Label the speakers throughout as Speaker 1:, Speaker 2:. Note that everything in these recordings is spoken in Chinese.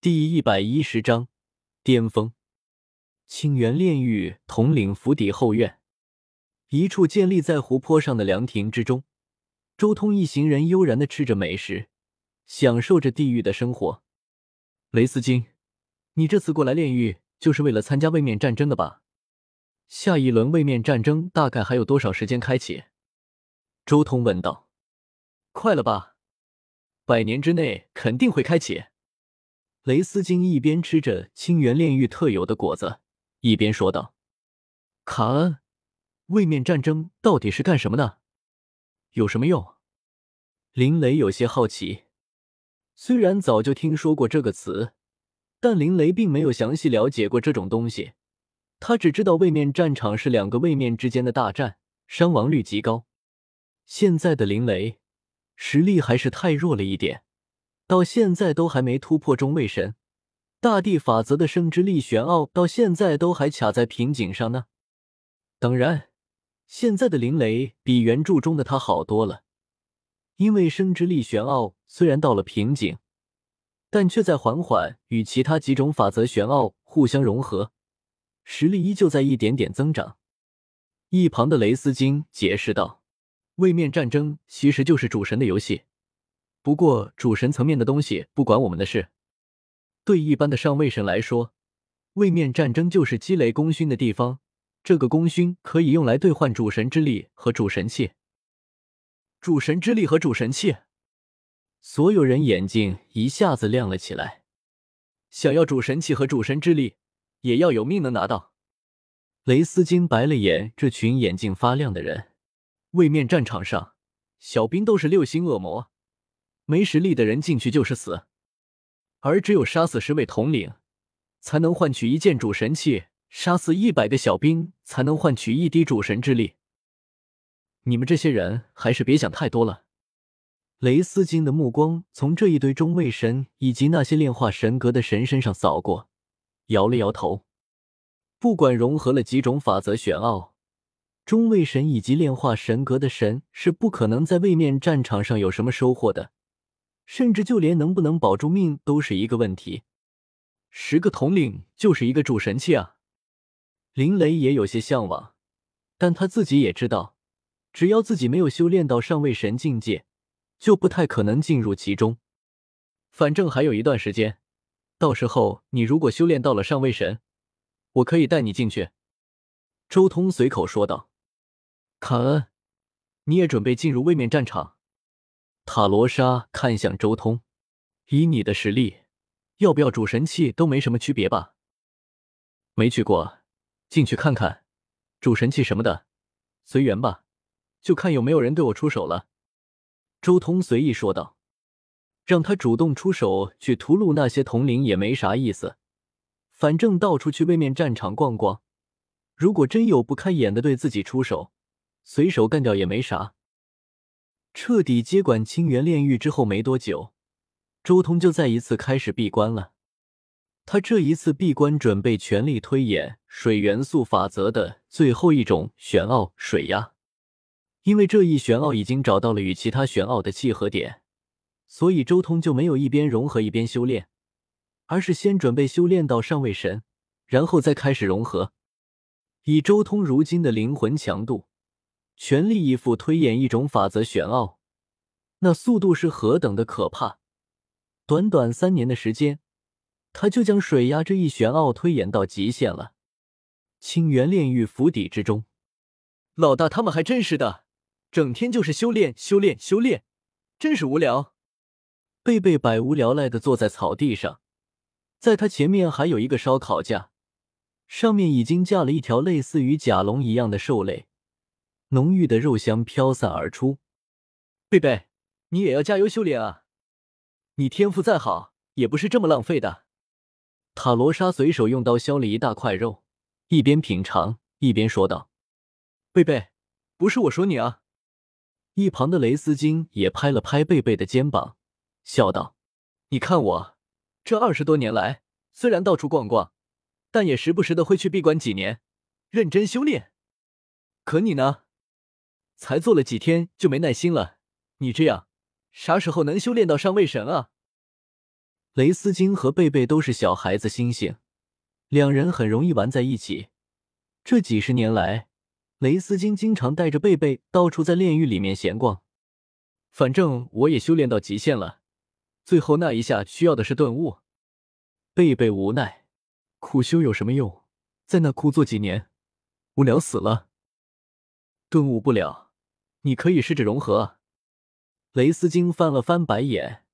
Speaker 1: 第一百一十章巅峰。清源炼狱统领府邸后院，一处建立在湖泊上的凉亭之中，周通一行人悠然的吃着美食，享受着地狱的生活。雷斯金，你这次过来炼狱就是为了参加位面战争的吧？下一轮位面战争大概还有多少时间开启？周通问道。快了吧？百年之内肯定会开启。雷斯金一边吃着清源炼狱特有的果子，一边说道：“卡恩，位面战争到底是干什么的？有什么用？”林雷有些好奇。虽然早就听说过这个词，但林雷并没有详细了解过这种东西。他只知道位面战场是两个位面之间的大战，伤亡率极高。现在的林雷实力还是太弱了一点。到现在都还没突破中位神，大地法则的生之力玄奥到现在都还卡在瓶颈上呢。当然，现在的林雷比原著中的他好多了，因为生之力玄奥虽然到了瓶颈，但却在缓缓与其他几种法则玄奥互相融合，实力依旧在一点点增长。一旁的雷斯金解释道：“位面战争其实就是主神的游戏。”不过，主神层面的东西不管我们的事。对一般的上位神来说，位面战争就是积累功勋的地方。这个功勋可以用来兑换主神之力和主神器。主神之力和主神器，所有人眼睛一下子亮了起来。想要主神器和主神之力，也要有命能拿到。雷斯金白了眼这群眼睛发亮的人。位面战场上，小兵都是六星恶魔。没实力的人进去就是死，而只有杀死十位统领，才能换取一件主神器；杀死一百个小兵，才能换取一滴主神之力。你们这些人还是别想太多了。雷斯金的目光从这一堆中位神以及那些炼化神格的神身上扫过，摇了摇头。不管融合了几种法则玄奥，中位神以及炼化神格的神是不可能在位面战场上有什么收获的。甚至就连能不能保住命都是一个问题。十个统领就是一个主神器啊！林雷也有些向往，但他自己也知道，只要自己没有修炼到上位神境界，就不太可能进入其中。反正还有一段时间，到时候你如果修炼到了上位神，我可以带你进去。”周通随口说道。“卡恩，你也准备进入位面战场？”塔罗莎看向周通，以你的实力，要不要主神器都没什么区别吧？没去过，进去看看，主神器什么的，随缘吧，就看有没有人对我出手了。周通随意说道。让他主动出手去屠戮那些统领也没啥意思，反正到处去位面战场逛逛，如果真有不开眼的对自己出手，随手干掉也没啥。彻底接管清源炼狱之后没多久，周通就再一次开始闭关了。他这一次闭关，准备全力推演水元素法则的最后一种玄奥——水压。因为这一玄奥已经找到了与其他玄奥的契合点，所以周通就没有一边融合一边修炼，而是先准备修炼到上位神，然后再开始融合。以周通如今的灵魂强度。全力以赴推演一种法则玄奥，那速度是何等的可怕！短短三年的时间，他就将水压这一玄奥推演到极限了。清源炼狱府邸之中，老大他们还真是的，整天就是修炼、修炼、修炼，真是无聊。贝贝百无聊赖的坐在草地上，在他前面还有一个烧烤架，上面已经架了一条类似于甲龙一样的兽类。浓郁的肉香飘散而出，贝贝，你也要加油修炼啊！你天赋再好，也不是这么浪费的。塔罗莎随手用刀削了一大块肉，一边品尝一边说道：“贝贝，不是我说你啊。”一旁的雷斯金也拍了拍贝贝的肩膀，笑道：“你看我这二十多年来，虽然到处逛逛，但也时不时的会去闭关几年，认真修炼。可你呢？”才做了几天就没耐心了，你这样啥时候能修炼到上位神啊？雷斯金和贝贝都是小孩子心性，两人很容易玩在一起。这几十年来，雷斯金经常带着贝贝到处在炼狱里面闲逛。反正我也修炼到极限了，最后那一下需要的是顿悟。贝贝无奈，苦修有什么用？在那枯坐几年，无聊死了。顿悟不了，你可以试着融合。雷斯金翻了翻白眼，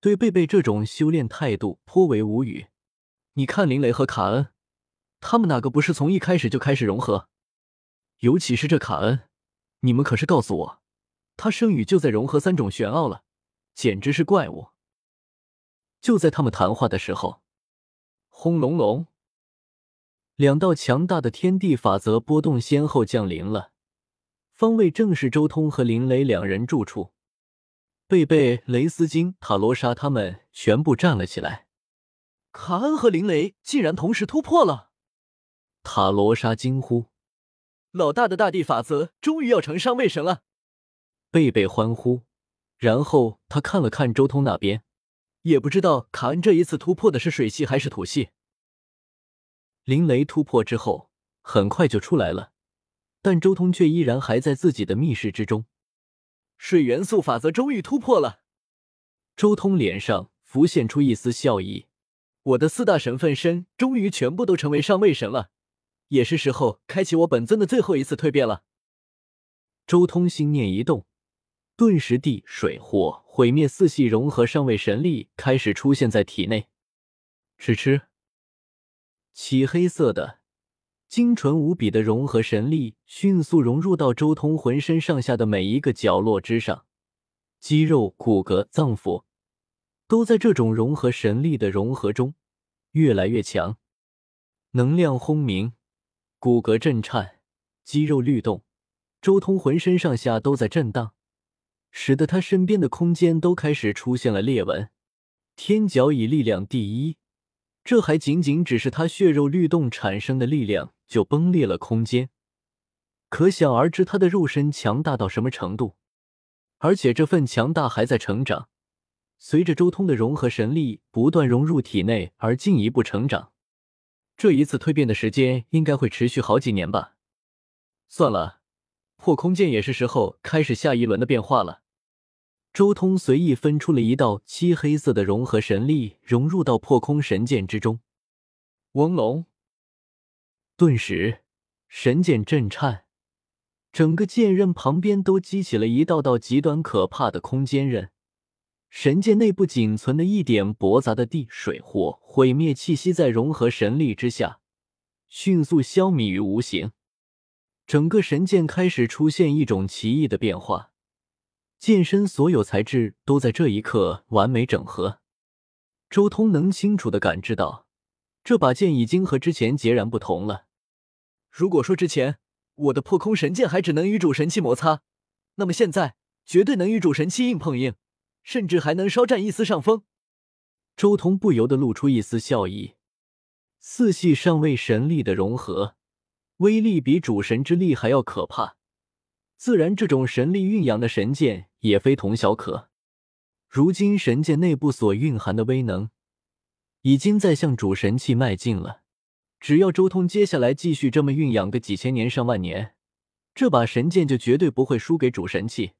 Speaker 1: 对贝贝这种修炼态度颇为无语。你看林雷和卡恩，他们哪个不是从一开始就开始融合？尤其是这卡恩，你们可是告诉我，他圣域就在融合三种玄奥了，简直是怪物。就在他们谈话的时候，轰隆隆，两道强大的天地法则波动先后降临了，方位正是周通和林雷两人住处。贝贝、雷斯金、塔罗莎他们全部站了起来。卡恩和林雷竟然同时突破了！塔罗莎惊呼：“老大的大地法则终于要成上位神了！”贝贝欢呼，然后他看了看周通那边，也不知道卡恩这一次突破的是水系还是土系。林雷突破之后很快就出来了，但周通却依然还在自己的密室之中。水元素法则终于突破了，周通脸上浮现出一丝笑意。我的四大神分身终于全部都成为上位神了，也是时候开启我本尊的最后一次蜕变了。周通心念一动，顿时地、水、火毁灭四系融合上位神力开始出现在体内。吃吃，漆黑色的。精纯无比的融合神力迅速融入到周通浑身上下的每一个角落之上，肌肉、骨骼、脏腑都在这种融合神力的融合中越来越强。能量轰鸣，骨骼震颤，肌肉律动，周通浑身上下都在震荡，使得他身边的空间都开始出现了裂纹。天角以力量第一。这还仅仅只是他血肉律动产生的力量就崩裂了空间，可想而知他的肉身强大到什么程度。而且这份强大还在成长，随着周通的融合神力不断融入体内而进一步成长。这一次蜕变的时间应该会持续好几年吧？算了，破空剑也是时候开始下一轮的变化了。周通随意分出了一道漆黑色的融合神力，融入到破空神剑之中。嗡隆，顿时神剑震颤，整个剑刃旁边都激起了一道道极端可怕的空间刃。神剑内部仅存的一点驳杂的地水火毁灭气息，在融合神力之下迅速消弭于无形。整个神剑开始出现一种奇异的变化。剑身所有材质都在这一刻完美整合。周通能清楚的感知到，这把剑已经和之前截然不同了。如果说之前我的破空神剑还只能与主神器摩擦，那么现在绝对能与主神器硬碰硬，甚至还能稍占一丝上风。周通不由得露出一丝笑意。四系上位神力的融合，威力比主神之力还要可怕。自然，这种神力蕴养的神剑也非同小可。如今神剑内部所蕴含的威能，已经在向主神器迈进了。只要周通接下来继续这么蕴养个几千年、上万年，这把神剑就绝对不会输给主神器。